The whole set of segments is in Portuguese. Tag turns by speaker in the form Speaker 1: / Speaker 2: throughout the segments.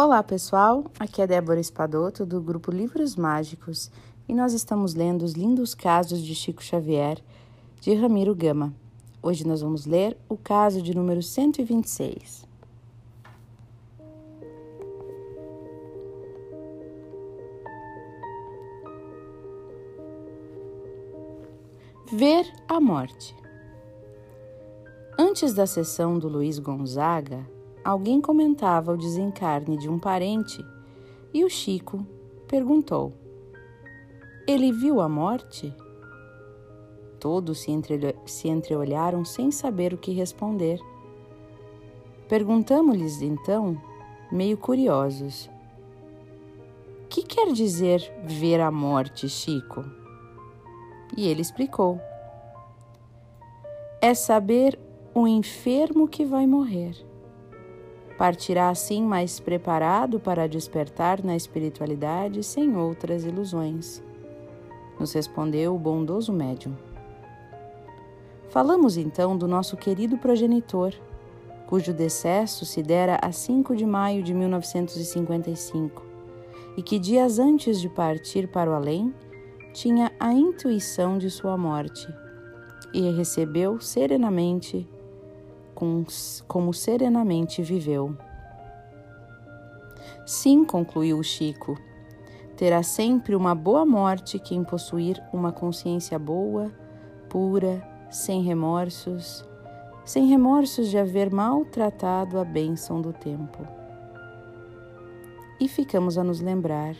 Speaker 1: Olá pessoal, aqui é Débora Espadoto do grupo Livros Mágicos e nós estamos lendo os lindos casos de Chico Xavier de Ramiro Gama. Hoje nós vamos ler o caso de número 126. Ver a morte. Antes da sessão do Luiz Gonzaga, alguém comentava o desencarne de um parente e o Chico perguntou: Ele viu a morte? Todos se, entre, se entreolharam sem saber o que responder. Perguntamos-lhes então, meio curiosos: Que quer dizer ver a morte, Chico? E ele explicou: É saber o enfermo que vai morrer Partirá assim mais preparado para despertar na espiritualidade sem outras ilusões. Nos respondeu o bondoso médium. Falamos então do nosso querido progenitor, cujo decesso se dera a 5 de maio de 1955 e que dias antes de partir para o além tinha a intuição de sua morte e recebeu serenamente com, como serenamente viveu. Sim, concluiu Chico, terá sempre uma boa morte quem possuir uma consciência boa, pura, sem remorsos, sem remorsos de haver maltratado a bênção do tempo. E ficamos a nos lembrar,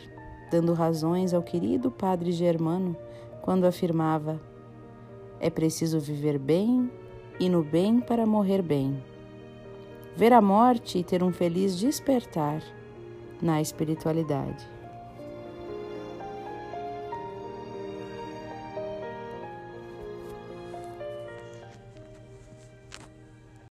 Speaker 1: dando razões ao querido Padre Germano quando afirmava: é preciso viver bem e no bem para morrer bem. Ver a morte e ter um feliz despertar na espiritualidade.